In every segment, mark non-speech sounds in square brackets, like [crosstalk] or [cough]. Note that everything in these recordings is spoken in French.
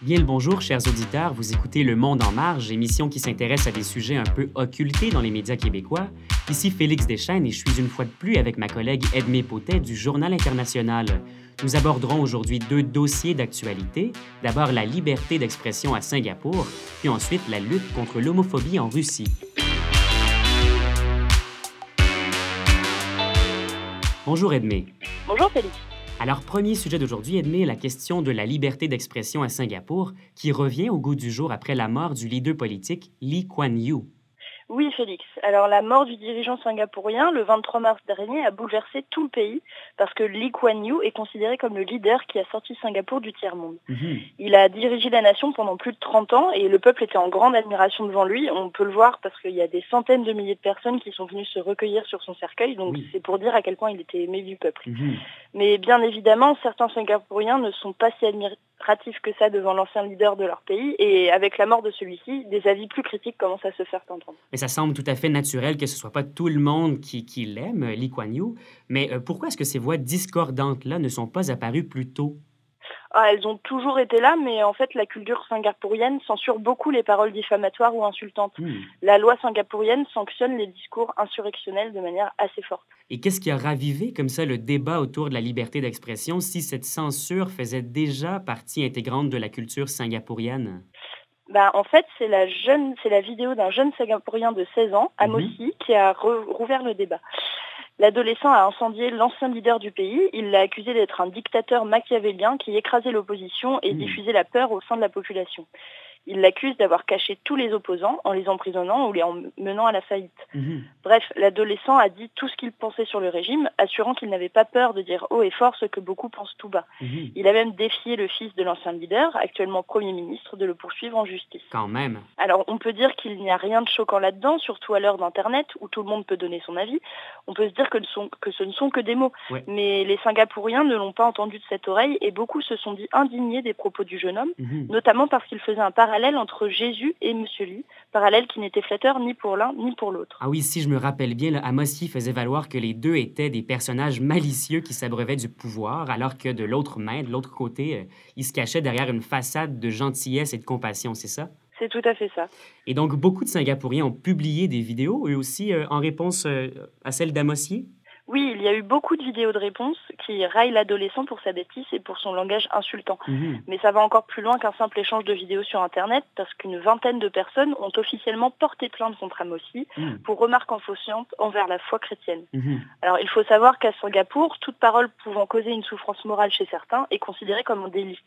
Bien le bonjour, chers auditeurs. Vous écoutez Le Monde en marge, émission qui s'intéresse à des sujets un peu occultés dans les médias québécois. Ici Félix Deschênes et je suis une fois de plus avec ma collègue Edmé Potet du Journal international. Nous aborderons aujourd'hui deux dossiers d'actualité. D'abord la liberté d'expression à Singapour, puis ensuite la lutte contre l'homophobie en Russie. Bonjour Edmé. Bonjour Félix. Alors, premier sujet d'aujourd'hui, Edmé, la question de la liberté d'expression à Singapour, qui revient au goût du jour après la mort du leader politique Lee Kuan Yew. Oui, Félix. Alors, la mort du dirigeant singapourien le 23 mars dernier a bouleversé tout le pays parce que Lee Kuan Yew est considéré comme le leader qui a sorti Singapour du tiers-monde. Mhm. Il a dirigé la nation pendant plus de 30 ans et le peuple était en grande admiration devant lui. On peut le voir parce qu'il y a des centaines de milliers de personnes qui sont venues se recueillir sur son cercueil. Donc, Oui. c'est pour dire à quel point il était aimé du peuple. Mhm. Mais bien évidemment, certains Singapouriens ne sont pas si admiratifs que ça devant l'ancien leader de leur pays. Et avec la mort de celui-ci, des avis plus critiques commencent à se faire entendre. Mais ça semble tout à fait naturel que ce soit pas tout le monde qui, qui l'aime, Lee Kuan Yew. Mais euh, pourquoi est-ce que ces voix discordantes-là ne sont pas apparues plus tôt? Ah, elles ont toujours été là, mais en fait, la culture singapourienne censure beaucoup les paroles diffamatoires ou insultantes. Hmm. La loi singapourienne sanctionne les discours insurrectionnels de manière assez forte. Et qu'est-ce qui a ravivé comme ça le débat autour de la liberté d'expression si cette censure faisait déjà partie intégrante de la culture singapourienne? Bah, en fait, c'est la, jeune, c'est la vidéo d'un jeune Singapourien de 16 ans, Amossi, qui a rouvert le débat. L'adolescent a incendié l'ancien leader du pays. Il l'a accusé d'être un dictateur machiavélien qui écrasait l'opposition et Hmm. diffusait la peur au sein de la population. Il l'accuse d'avoir caché tous les opposants en les emprisonnant ou les en menant à la faillite. Mhm. Bref, l'adolescent a dit tout ce qu'il pensait sur le régime, assurant qu'il n'avait pas peur de dire haut et fort ce que beaucoup pensent tout bas. Mhm. Il a même défié le fils de l'ancien leader, actuellement Premier ministre, de le poursuivre en justice. Quand même. Alors, on peut dire qu'il n'y a rien de choquant là-dedans, surtout à l'heure d'Internet, où tout le monde peut donner son avis. On peut se dire que, ce sont- que ce ne sont que des mots. Ouais. Mais les Singapouriens ne l'ont pas entendu de cette oreille et beaucoup se sont dit indignés des propos du jeune homme, Mhm. notamment parce qu'il faisait un parallèle entre Jésus et Monsieur Lee, parallèle qui n'était flatteur ni pour l'un ni pour l'autre. Ah oui, si je me rappelle bien, là, Amossi faisait valoir que les deux étaient des personnages malicieux qui s'abreuvaient du pouvoir, alors que de l'autre main, de l'autre côté, euh, ils se cachaient derrière une façade de gentillesse et de compassion, c'est ça? C'est tout à fait ça. Et donc, beaucoup de Singapouriens ont publié des vidéos, eux aussi, euh, en réponse euh, à celle d'Amossi? Oui, il y a eu beaucoup de vidéos de réponses qui raillent l'adolescent pour sa bêtise et pour son langage insultant. Mhm. Mais ça va encore plus loin qu'un simple échange de vidéos sur Internet parce qu'une vingtaine de personnes ont officiellement porté plainte contre Amossi Mhm. pour remarques infaustiantes envers la foi chrétienne. Mhm. Alors il faut savoir qu'à Singapour, toute parole pouvant causer une souffrance morale chez certains est considérée comme un délit.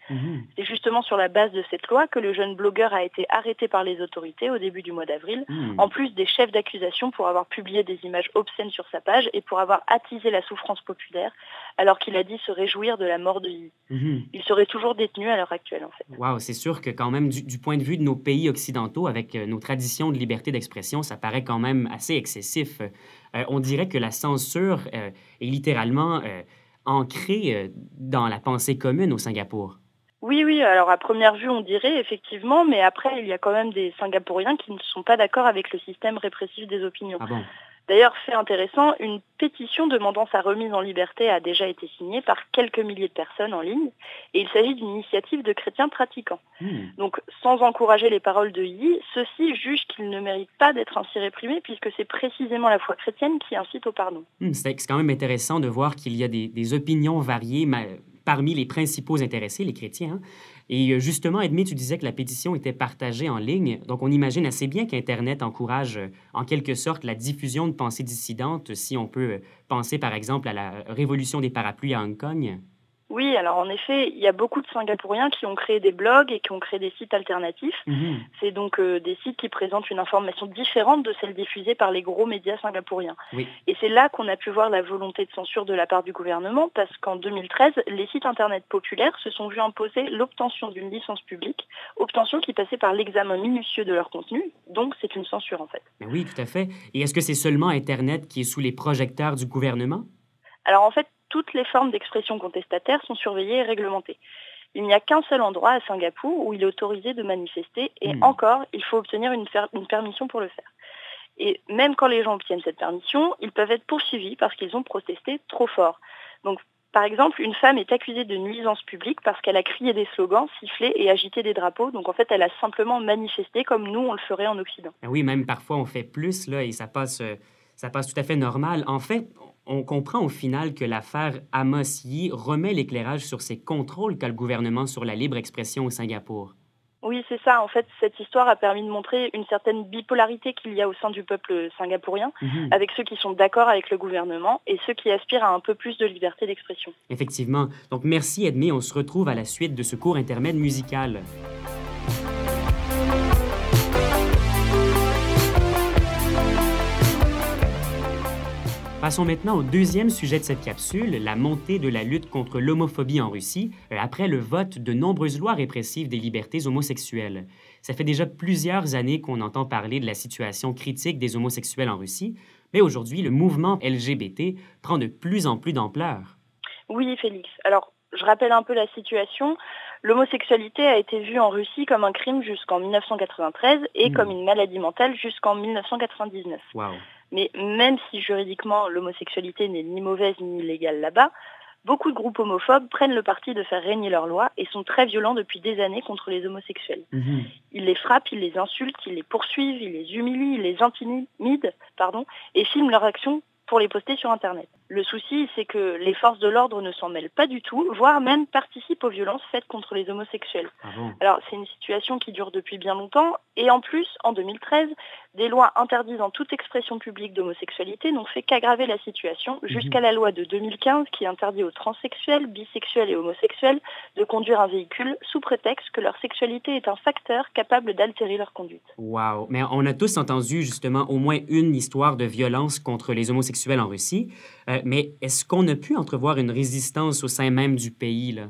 C'est justement sur la base de cette loi que le jeune blogueur a été arrêté par les autorités au début du mois d'avril, en plus des chefs d'accusation pour avoir publié des images obscènes sur sa page et pour avoir attisé la souffrance populaire alors qu'il a dit se réjouir de la mort de Yi. Mhm. Il serait toujours détenu à l'heure actuelle en fait. Wow, c'est sûr que quand même, du, du point de vue de nos pays occidentaux, avec euh, nos traditions de liberté d'expression, ça paraît quand même assez excessif. Euh, on dirait que la censure euh, est littéralement euh, ancrée euh, dans la pensée commune au Singapour. Oui, oui, alors à première vue on dirait effectivement, mais après il y a quand même des Singapouriens qui ne sont pas d'accord avec le système répressif des opinions. Ah bon? D'ailleurs, fait intéressant, une pétition demandant sa remise en liberté a déjà été signée par quelques milliers de personnes en ligne, et il s'agit d'une initiative de chrétiens pratiquants. Hmm. Donc, sans encourager les paroles de Yi, ceux-ci jugent qu'il ne mérite pas d'être ainsi réprimé, puisque c'est précisément la foi chrétienne qui incite au pardon. Hmm, C'est quand même intéressant de voir qu'il y a des, des opinions variées parmi les principaux intéressés, les chrétiens. Et euh, justement, Edmé, tu disais que la pétition était partagée en ligne. Donc, on imagine assez bien qu'Internet encourage euh, en quelque sorte la diffusion de pensées dissidentes, si on peut euh, penser par exemple à la révolution des parapluies à Hong Kong. Oui, alors en effet, il y a beaucoup de Singapouriens qui ont créé des blogs et qui ont créé des sites alternatifs. Mhm. C'est donc euh, des sites qui présentent une information différente de celle diffusée par les gros médias singapouriens. Oui. Et c'est là qu'on a pu voir la volonté de censure de la part du gouvernement, parce qu'en 2013, les sites Internet populaires se sont vus imposer l'obtention d'une licence publique, obtention qui passait par l'examen minutieux de leur contenu, donc c'est une censure en fait. Oui, tout à fait. Et est-ce que c'est seulement Internet qui est sous les projecteurs du gouvernement? Alors en fait, toutes les formes d'expression contestataire sont surveillées et réglementées. Il n'y a qu'un seul endroit à Singapour où il est autorisé de manifester et Hmm. encore, il faut obtenir une, une permission pour le faire. Et même quand les gens obtiennent cette permission, ils peuvent être poursuivis parce qu'ils ont protesté trop fort. Donc Par exemple, une femme est accusée de nuisance publique parce qu'elle a crié des slogans, sifflé et agité des drapeaux. Donc en fait, elle a simplement manifesté comme nous, on le ferait en Occident. Oui, même parfois on fait plus, là, et ça passe, euh, ça passe tout à fait normal. En fait, on comprend au final que l'affaire Amos Yi remet l'éclairage sur ces contrôles qu'a le gouvernement sur la libre expression au Singapour. Oui, c'est ça. En fait, cette histoire a permis de montrer une certaine bipolarité qu'il y a au sein du peuple singapourien, mhm. avec ceux qui sont d'accord avec le gouvernement et ceux qui aspirent à un peu plus de liberté d'expression. Effectivement. Donc, merci Edmé. On se retrouve à la suite de ce cours intermède musical. Passons maintenant au deuxième sujet de cette capsule, la montée de la lutte contre l'homophobie en Russie, euh, après le vote de nombreuses lois répressives des libertés homosexuelles. Ça fait déjà plusieurs années qu'on entend parler de la situation critique des homosexuels en Russie, mais aujourd'hui, le mouvement LGBT prend de plus en plus d'ampleur. Oui, Félix. Alors, je rappelle un peu la situation. L'homosexualité a été vue en Russie comme un crime jusqu'en 1993 et hmm. comme une maladie mentale jusqu'en 1999. Wow. Mais même si juridiquement l'homosexualité n'est ni mauvaise ni illégale là-bas, beaucoup de groupes homophobes prennent le parti de faire régner leurs lois et sont très violents depuis des années contre les homosexuels. Mhm. Ils les frappent, ils les insultent, ils les poursuivent, ils les humilient, ils les intimident pardon, et filment leurs actions pour les poster sur Internet. Le souci, c'est que les forces de l'ordre ne s'en mêlent pas du tout, voire même participent aux violences faites contre les homosexuels. Ah Alors, c'est une situation qui dure depuis bien longtemps, et en plus, en 2013, des lois interdisant toute expression publique d'homosexualité n'ont fait qu'aggraver la situation, mhm. jusqu'à la loi de 2015 qui interdit aux transsexuels, bisexuels et homosexuels de conduire un véhicule sous prétexte que leur sexualité est un facteur capable d'altérer leur conduite. Wow! Mais on a tous entendu justement au moins une histoire de violence contre les homosexuels en Russie. Euh, mais est-ce qu'on a pu entrevoir une résistance au sein même du pays? Là?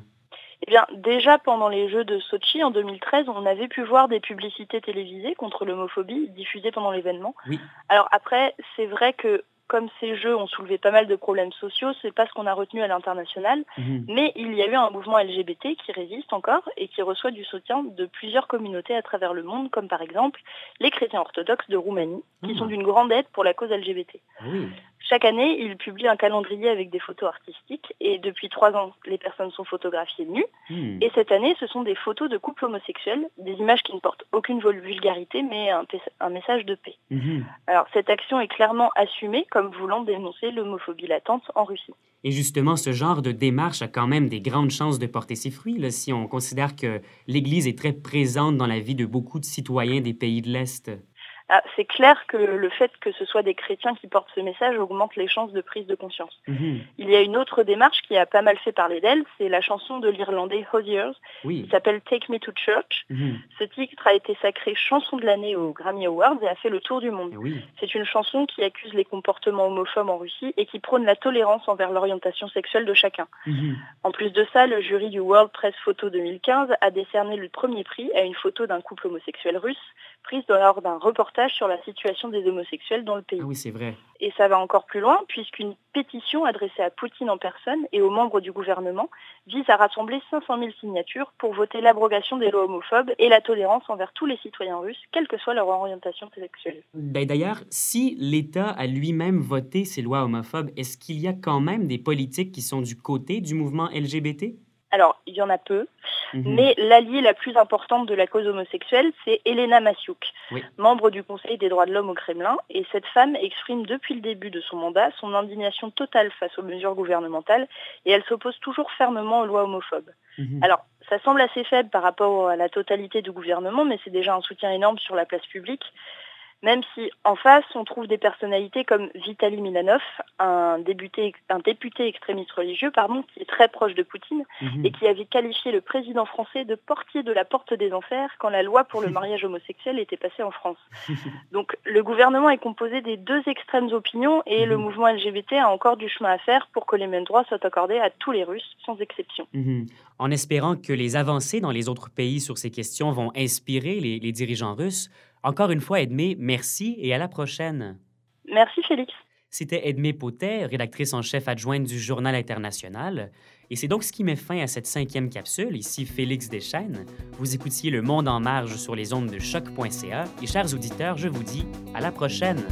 Eh bien, déjà pendant les Jeux de Sochi en 2013, on avait pu voir des publicités télévisées contre l'homophobie diffusées pendant l'événement. Oui. Alors après, c'est vrai que comme ces jeux ont soulevé pas mal de problèmes sociaux, c'est pas ce qu'on a retenu à l'international, mhm. mais il y a eu un mouvement LGBT qui résiste encore et qui reçoit du soutien de plusieurs communautés à travers le monde, comme par exemple les chrétiens orthodoxes de Roumanie, qui ah. sont d'une grande aide pour la cause LGBT. Oui. Chaque année, il publie un calendrier avec des photos artistiques et depuis trois ans, les personnes sont photographiées nues. Hmm. Et cette année, ce sont des photos de couples homosexuels, des images qui ne portent aucune vulgarité mais un, un message de paix. Hmm. Alors cette action est clairement assumée comme voulant dénoncer l'homophobie latente en Russie. Et justement, ce genre de démarche a quand même des grandes chances de porter ses fruits là, si on considère que l'Église est très présente dans la vie de beaucoup de citoyens des pays de l'Est. Ah, c'est clair que le fait que ce soit des chrétiens qui portent ce message augmente les chances de prise de conscience. Mhm. Il y a une autre démarche qui a pas mal fait parler d'elle, c'est la chanson de l'Irlandais Hosiers, qui s'appelle Take Me to Church. Mhm. Ce titre a été sacré chanson de l'année aux Grammy Awards et a fait le tour du monde. Eh c'est une chanson qui accuse les comportements homophobes en Russie et qui prône la tolérance envers l'orientation sexuelle de chacun. Mhm. En plus de ça, le jury du World Press Photo 2015 a décerné le premier prix à une photo d'un couple homosexuel russe prise lors d'un reportage sur la situation des homosexuels dans le pays. Ah oui, c'est vrai. Et ça va encore plus loin, puisqu'une pétition adressée à Poutine en personne et aux membres du gouvernement vise à rassembler 500 000 signatures pour voter l'abrogation des lois homophobes et la tolérance envers tous les citoyens russes, quelle que soit leur orientation sexuelle. D'ailleurs, si l'État a lui-même voté ces lois homophobes, est-ce qu'il y a quand même des politiques qui sont du côté du mouvement LGBT? Alors, il y en a peu, mhm. mais l'alliée la plus importante de la cause homosexuelle, c'est Elena Masiuk, membre du Conseil des droits de l'homme au Kremlin, et cette femme exprime depuis le début de son mandat son indignation totale face aux mesures gouvernementales, et elle s'oppose toujours fermement aux lois homophobes. Mhm. Alors, ça semble assez faible par rapport à la totalité du gouvernement, mais c'est déjà un soutien énorme sur la place publique même si en face, on trouve des personnalités comme Vitaly Milanov, un, député, un député extrémiste religieux, pardon, qui est très proche de Poutine mhm. et qui avait qualifié le président français de portier de la porte des enfers quand la loi pour le [laughs] mariage homosexuel était passée en France. Donc le gouvernement est composé des deux extrêmes opinions et le mhm. mouvement LGBT a encore du chemin à faire pour que les mêmes droits soient accordés à tous les Russes, sans exception. Mhm. En espérant que les avancées dans les autres pays sur ces questions vont inspirer les, les dirigeants russes, encore une fois, Edmé, merci et à la prochaine. Merci, Félix. C'était Edmé Potet, rédactrice en chef adjointe du Journal international. Et c'est donc ce qui met fin à cette cinquième capsule. Ici Félix Deschênes. Vous écoutiez Le Monde en marge sur les ondes de choc.ca. Et chers auditeurs, je vous dis à la prochaine.